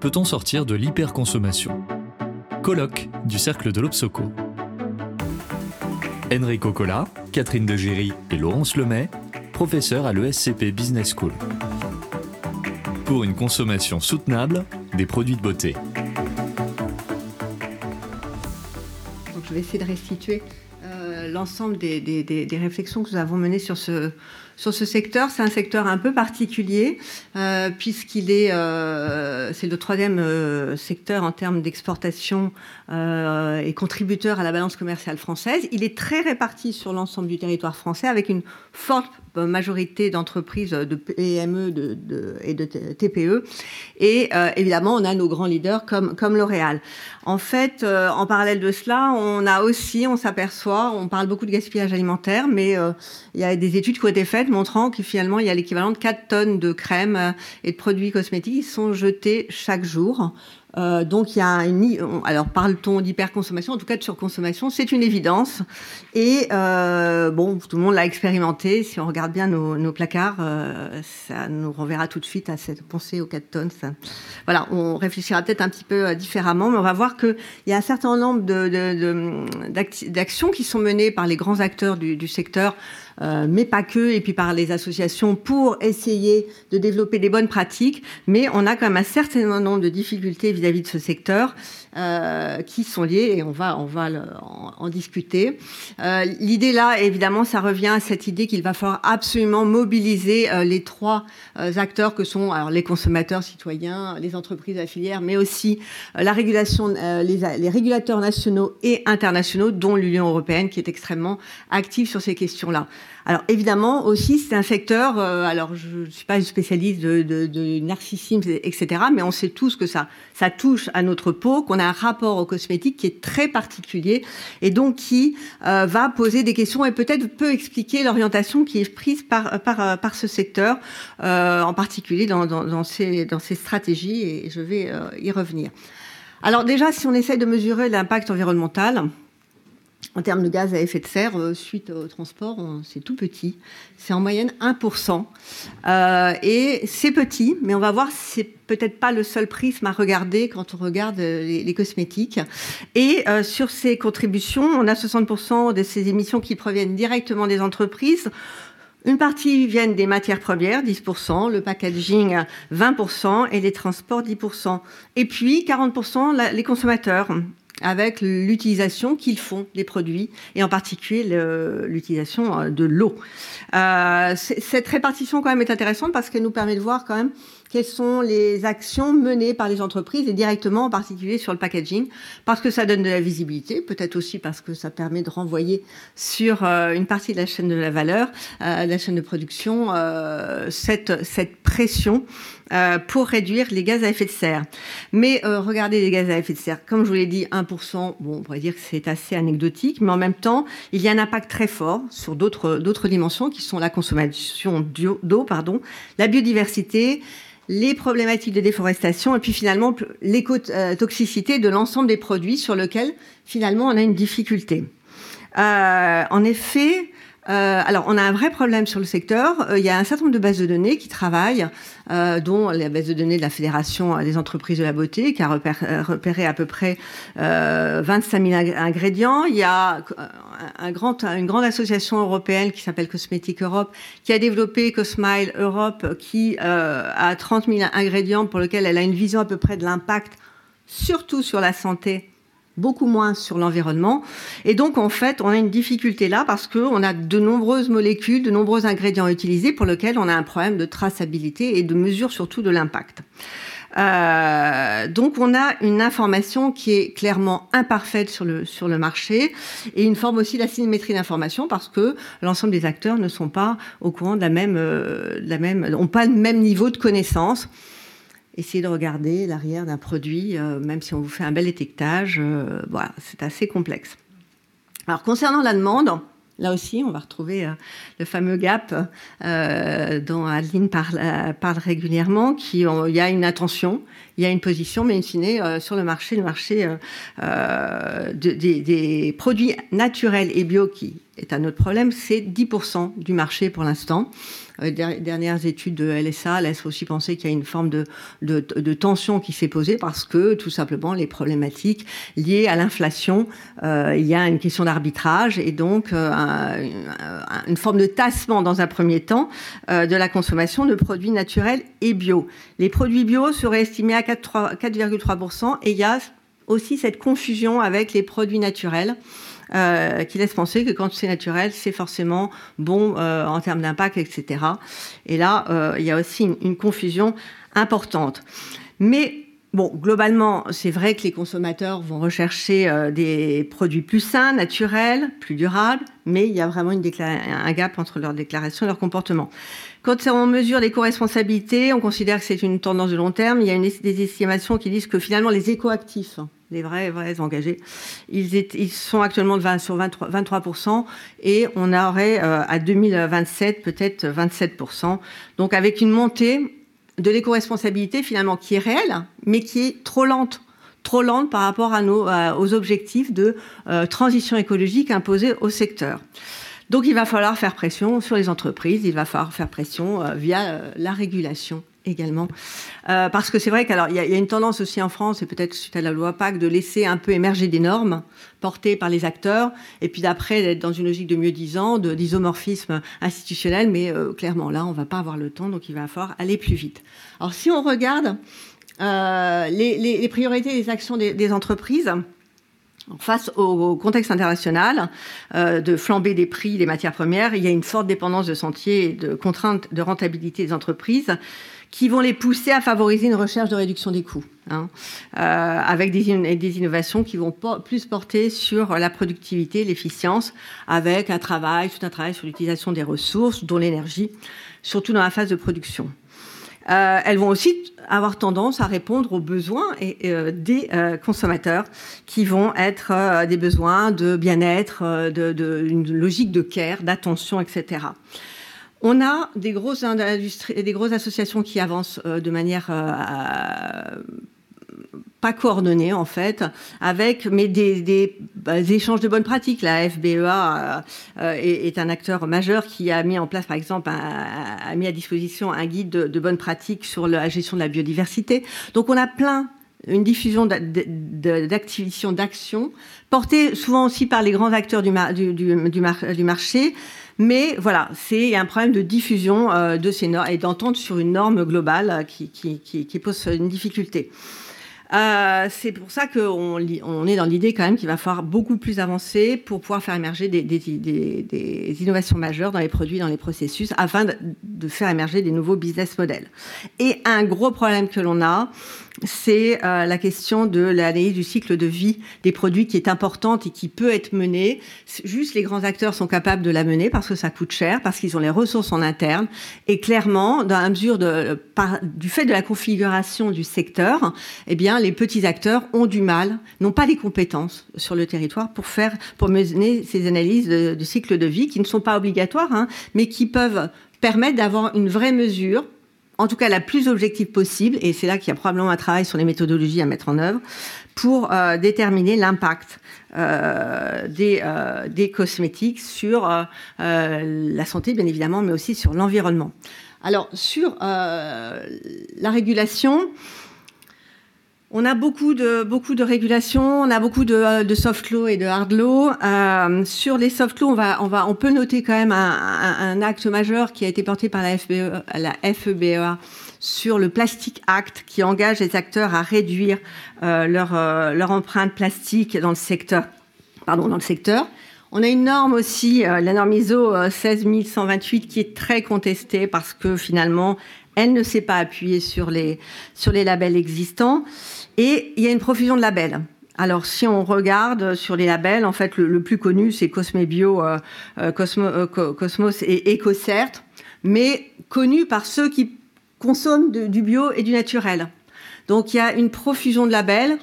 peut-on sortir de l'hyperconsommation? Colloque du Cercle de l'Obsoco. Enrico Cola, Catherine Degéry et Laurence Lemay, professeurs à l'ESCP Business School. Pour une consommation soutenable des produits de beauté. Donc, je vais essayer de restituer euh, l'ensemble des, réflexions que nous avons menées sur ce, sur ce secteur. C'est un secteur un peu particulier euh, puisqu'il est, euh, c'est le troisième euh, secteur en termes d'exportation et contributeur à la balance commerciale française. Il est très réparti sur l'ensemble du territoire français avec une forte majorité d'entreprises de PME et de TPE. Et évidemment, on a nos grands leaders comme, comme L'Oréal. En fait, en parallèle de cela, on a aussi, on s'aperçoit, on parle beaucoup de gaspillage alimentaire, mais il y a des études qui ont été faites montrant que finalement, il y a l'équivalent de 4 tonnes de crème et de produits cosmétiques qui sont jetés chaque jour. Euh, donc il y a une, alors parle-t-on d'hyperconsommation, en tout cas de surconsommation, c'est une évidence. Et euh, bon, tout le monde l'a expérimenté. Si on regarde bien nos, placards, euh, ça nous renverra tout de suite à cette pensée aux 4 tonnes. Voilà, on réfléchira peut-être un petit peu euh, différemment, mais on va voir qu'il y a un certain nombre d'actions qui sont menées par les grands acteurs du secteur euh, mais pas que, et puis par les associations pour essayer de développer des bonnes pratiques. Mais on a quand même un certain nombre de difficultés vis-à-vis -vis de ce secteur euh, qui sont liées, et on va, on va le, en, discuter. Euh, L'idée là, évidemment, ça revient à cette idée qu'il va falloir absolument mobiliser euh, les trois euh, acteurs que sont alors, les consommateurs, citoyens, les entreprises affilières, mais aussi la régulation, les, les régulateurs nationaux et internationaux, dont l'Union européenne, qui est extrêmement active sur ces questions-là. Alors évidemment aussi c'est un secteur, euh, alors je ne suis pas une spécialiste de, de, de, narcissisme, etc., mais on sait tous que ça, ça touche à notre peau, qu'on a un rapport aux cosmétiques qui est très particulier et donc qui euh, va poser des questions et peut-être peut expliquer l'orientation qui est prise par, par, par ce secteur, euh, en particulier dans, dans, dans, ces, dans ces stratégies et je vais euh, y revenir. Alors déjà, si on essaie de mesurer l'impact environnemental, en termes de gaz à effet de serre, euh, suite au transport, c'est tout petit. C'est en moyenne 1%. Euh, et c'est petit, mais on va voir, c'est peut-être pas le seul prisme à regarder quand on regarde les, les cosmétiques. Et euh, sur ces contributions, on a 60% de ces émissions qui proviennent directement des entreprises. Une partie viennent des matières premières, 10%, le packaging, 20%, et les transports, 10%. Et puis, 40%, la, les consommateurs avec l'utilisation qu'ils font des produits et en particulier l'utilisation de l'eau. Euh, cette répartition quand même est intéressante parce qu'elle nous permet de voir quand même quelles sont les actions menées par les entreprises et directement en particulier sur le packaging parce que ça donne de la visibilité, peut-être aussi parce que ça permet de renvoyer sur euh, une partie de la chaîne de la valeur, euh, la chaîne de production, euh, cette, cette pression pour réduire les gaz à effet de serre. Mais regardez les gaz à effet de serre, comme je vous l'ai dit, 1%, bon, on pourrait dire que c'est assez anecdotique, mais en même temps, il y a un impact très fort sur d'autres dimensions qui sont la consommation d'eau, pardon, la biodiversité, les problématiques de déforestation et puis finalement l'écotoxicité de l'ensemble des produits sur lesquels finalement on a une difficulté. Euh, en effet, euh, alors, on a un vrai problème sur le secteur. Euh, il y a un certain nombre de bases de données qui travaillent, euh, dont la base de données de la Fédération des entreprises de la beauté, qui a repéré, à peu près 25 000 ingrédients. Il y a grand, une grande association européenne qui s'appelle Cosmétique Europe, qui a développé Cosmile Europe, qui a 30 000 ingrédients pour lesquels elle a une vision à peu près de l'impact, surtout sur la santé beaucoup moins sur l'environnement. Et donc, en fait, on a une difficulté là parce qu'on a de nombreuses molécules, de nombreux ingrédients utilisés pour lesquels on a un problème de traçabilité et de mesure surtout de l'impact. Euh, donc on a une information qui est clairement imparfaite sur le, sur le marché et une forme aussi d'asymétrie d'information parce que l'ensemble des acteurs ne sont pas au courant de la même, euh, de la même, n'ont pas le même niveau de connaissance essayer de regarder l'arrière d'un produit, euh, même si on vous fait un bel étiquetage. Euh, voilà, c'est assez complexe. Alors, concernant la demande, là aussi, on va retrouver euh, le fameux gap dont Adeline parle, parle régulièrement, qui il y a une attention, il y a une position, mais in fine, sur le marché, le marché de, des, des, produits naturels et bio qui est un autre problème, c'est 10% du marché pour l'instant. Les dernières études de LSA laissent aussi penser qu'il y a une forme de, de, tension qui s'est posée parce que tout simplement les problématiques liées à l'inflation, euh, il y a une question d'arbitrage et donc euh, un, une forme de tassement dans un premier temps euh, de la consommation de produits naturels et bio. Les produits bio seraient estimés à 4,3% et il y a aussi cette confusion avec les produits naturels. Euh, qui laisse penser que quand c'est naturel, c'est forcément bon euh, en termes d'impact, etc. Et là, euh, il y a aussi une, une confusion importante. Mais Bon, globalement, c'est vrai que les consommateurs vont rechercher euh, des produits plus sains, naturels, plus durables, mais il y a vraiment une un gap entre leur déclaration et leur comportement. Quand on mesure l'éco-responsabilité, on considère que c'est une tendance de long terme. Il y a une, des estimations qui disent que finalement les éco-actifs, les vrais, vrais engagés, ils, ils sont actuellement de 20, sur 23, 23% et on aurait euh, à 2027 peut-être 27%. Donc avec une montée de l'éco-responsabilité finalement qui est réelle, mais qui est trop lente trop lente par rapport à nos, aux objectifs de euh, transition écologique imposés au secteur. Donc il va falloir faire pression sur les entreprises, il va falloir faire pression euh, via euh, la régulation également. Euh, parce que c'est vrai qu'il y, y, a une tendance aussi en France, et peut-être suite à la loi PAC, de laisser un peu émerger des normes portées par les acteurs, et puis d'après d'être dans une logique de mieux-disant, d'isomorphisme institutionnel, mais euh, clairement là, on va pas avoir le temps, donc il va falloir aller plus vite. Alors si on regarde euh, les, les, les, priorités des actions des, entreprises, Face au contexte international de flambée des prix des matières premières, il y a une forte dépendance de sentiers et de contraintes de rentabilité des entreprises qui vont les pousser à favoriser une recherche de réduction des coûts, hein, euh, avec des, innovations qui vont plus porter sur la productivité, l'efficience, avec un travail, tout un travail sur l'utilisation des ressources, dont l'énergie, surtout dans la phase de production. Euh, elles vont aussi avoir tendance à répondre aux besoins euh, des consommateurs qui vont être des besoins de bien-être, de, de, une logique de care, d'attention, etc. On a des grosses, industries, des grosses associations qui avancent euh, de manière euh, pas coordonnée en fait, avec mais des, bah, échanges de bonnes pratiques. La FBEA euh, est, un acteur majeur qui a mis en place, par exemple, un, a mis à disposition un guide de, bonnes pratiques sur la gestion de la biodiversité. Donc on a plein une diffusion d'activités, d'actions, portée souvent aussi par les grands acteurs du, du marché, mais voilà, c'est un problème de diffusion euh, de ces normes et d'entente sur une norme globale qui, qui, pose une difficulté. Euh, c'est pour ça qu'on on est dans l'idée quand même qu'il va falloir beaucoup plus avancer pour pouvoir faire émerger des, innovations majeures dans les produits, dans les processus, afin de, de faire émerger des nouveaux business models. Et un gros problème que l'on a, c'est euh, la question de l'analyse du cycle de vie des produits qui est importante et qui peut être menée. Juste les grands acteurs sont capables de la mener parce que ça coûte cher, parce qu'ils ont les ressources en interne. Et clairement, dans la mesure de, par, du fait de la configuration du secteur, eh bien, les petits acteurs ont du mal, n'ont pas les compétences sur le territoire pour faire, pour mener ces analyses de, cycle de vie qui ne sont pas obligatoires, hein, mais qui peuvent permettre d'avoir une vraie mesure en tout cas la plus objective possible, et c'est là qu'il y a probablement un travail sur les méthodologies à mettre en œuvre, pour euh, déterminer l'impact euh, des, euh, des, cosmétiques sur euh, la santé, bien évidemment, mais aussi sur l'environnement. Alors, sur euh, la régulation, on a beaucoup de, beaucoup on a beaucoup de, de soft law et de hard law. Euh, sur les soft law, on, peut noter quand même un, acte majeur qui a été porté par la, FBE, la FEBEA sur le Plastic Act qui engage les acteurs à réduire euh, leur, euh, empreinte plastique dans le secteur. On a une norme aussi, euh, la norme ISO 16128, euh, qui est très contestée parce que finalement, elle ne s'est pas appuyée sur les, sur les labels existants. Et il y a une profusion de labels. Alors, si on regarde sur les labels, en fait, le, plus connu, c'est Cosme Bio, euh, Cosmo, Cosmos et EcoCert, mais connu par ceux qui consomment du bio et du naturel. Donc, il y a une profusion de labels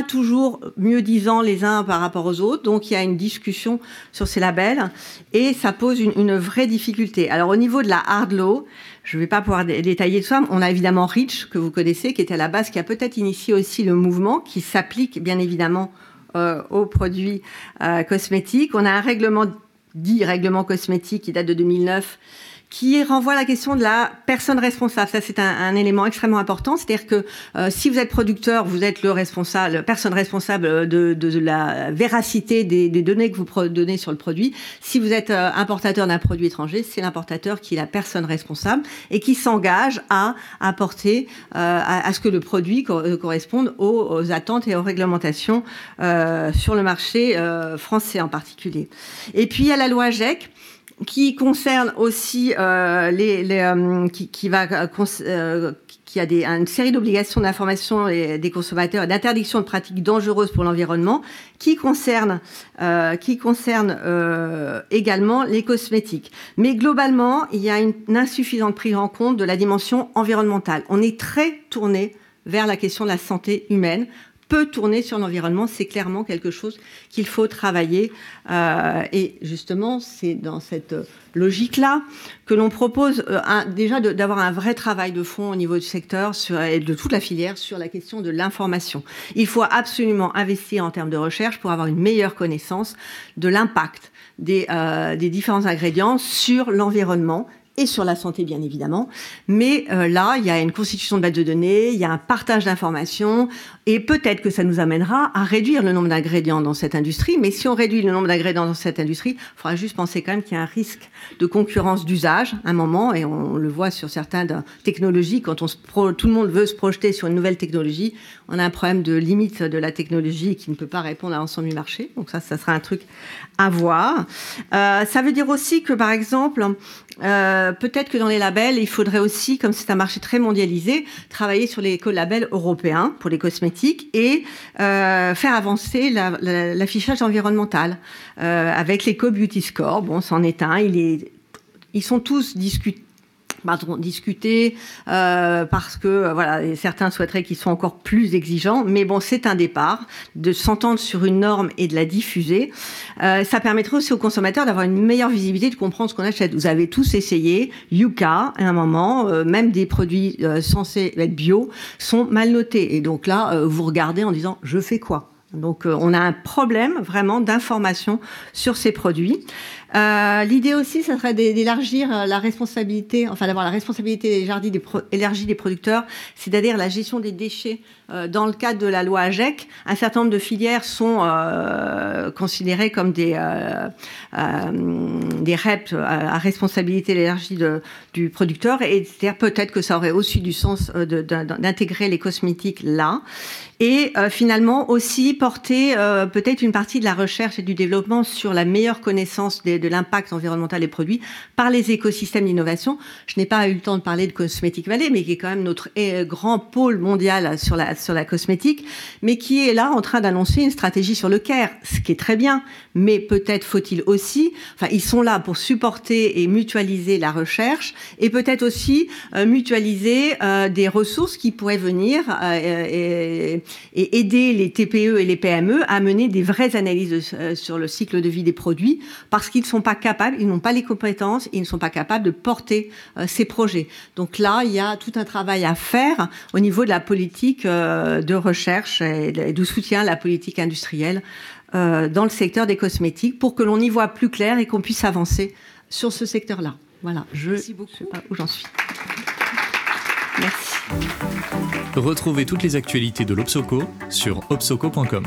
toujours mieux disant les uns par rapport aux autres. Donc il y a une discussion sur ces labels et ça pose une, vraie difficulté. Alors au niveau de la hard law, je ne vais pas pouvoir dé détailler tout ça. On a évidemment Rich que vous connaissez, qui était à la base, qui a peut-être initié aussi le mouvement, qui s'applique bien évidemment euh, aux produits euh, cosmétiques. On a un règlement dit règlement cosmétique qui date de 2009 qui renvoie à la question de la personne responsable. Ça, c'est un, élément extrêmement important. C'est-à-dire que euh, si vous êtes producteur, vous êtes le responsable, personne responsable de, de, la véracité des, des, données que vous donnez sur le produit. Si vous êtes euh, importateur d'un produit étranger, c'est l'importateur qui est la personne responsable et qui s'engage à apporter euh, à, ce que le produit corresponde aux, aux, attentes et aux réglementations sur le marché français en particulier. Et puis il y a la loi GEC qui concerne aussi euh, les, euh, qui, va euh, qui a des, une série d'obligations d'information des consommateurs et d'interdiction de pratiques dangereuses pour l'environnement, qui concerne qui concerne également les cosmétiques. Mais globalement, il y a une insuffisante prise en compte de la dimension environnementale. On est très tourné vers la question de la santé humaine tourner sur l'environnement, c'est clairement quelque chose qu'il faut travailler. Euh, et justement, c'est dans cette logique-là que l'on propose euh, déjà d'avoir un vrai travail de fond au niveau du secteur et de toute la filière sur la question de l'information. Il faut absolument investir en termes de recherche pour avoir une meilleure connaissance de l'impact des, euh, des différents ingrédients sur l'environnement et sur la santé bien évidemment. Mais euh, là, il y a une constitution de base de données, il y a un partage d'informations, et peut-être que ça nous amènera à réduire le nombre d'ingrédients dans cette industrie. Mais si on réduit le nombre d'ingrédients dans cette industrie, il faudra juste penser quand même qu'il y a un risque de concurrence d'usage à un moment, et on le voit sur certaines technologies, quand tout le monde veut se projeter sur une nouvelle technologie, on a un problème de limite de la technologie qui ne peut pas répondre à l'ensemble du marché. Donc ça, ça sera un truc à voir. Euh, ça veut dire aussi que, par exemple, euh, peut-être que dans les labels, il faudrait aussi, comme c'est un marché très mondialisé, travailler sur les labels européens pour les cosmétiques et euh, faire avancer l'affichage la, environnemental euh, avec l'éco-beauty score. Bon, c'en est un. Ils sont tous discutés pardon, discuter euh, parce que euh, voilà, certains souhaiteraient qu'ils soient encore plus exigeants, mais bon, c'est un départ de s'entendre sur une norme et de la diffuser. Euh, ça permettrait aussi aux consommateurs d'avoir une meilleure visibilité, de comprendre ce qu'on achète. Vous avez tous essayé Yuka à un moment, euh, même des produits euh, censés être bio sont mal notés, et donc là, vous regardez en disant je fais quoi? Donc on a un problème vraiment d'information sur ces produits. Euh, L'idée aussi, ça serait d'élargir euh, la responsabilité, enfin d'avoir la responsabilité élargie des, pro des producteurs, c'est-à-dire la gestion des déchets. Euh, dans le cadre de la loi AGEC, un certain nombre de filières sont considérées comme des, des REP à responsabilité élargie du producteur, et peut-être que ça aurait aussi du sens d'intégrer les cosmétiques là et finalement aussi porter peut-être une partie de la recherche et du développement sur la meilleure connaissance de, de l'impact environnemental des produits par les écosystèmes d'innovation. Je n'ai pas eu le temps de parler de Cosmetic Valley, mais qui est quand même notre eh, grand pôle mondial sur la, sur la cosmétique, mais qui est là en train d'annoncer une stratégie sur le care, ce qui est très bien, mais peut-être faut-il aussi, enfin ils sont là pour supporter et mutualiser la recherche et peut-être aussi euh, mutualiser euh, des ressources qui pourraient venir euh, et, aider les TPE et les PME à mener des vraies analyses sur le cycle de vie des produits parce qu'ils sont pas capables, ils n'ont pas les compétences, ils ne sont pas capables de porter euh, ces projets. Donc là, il y a tout un travail à faire au niveau de la politique euh, de recherche et de soutien à la politique industrielle dans le secteur des cosmétiques pour que l'on y voit plus clair et qu'on puisse avancer sur ce secteur-là. Voilà, je ne sais pas où j'en suis. Merci. Retrouvez toutes les actualités de l'Obsoco sur obsoco.com.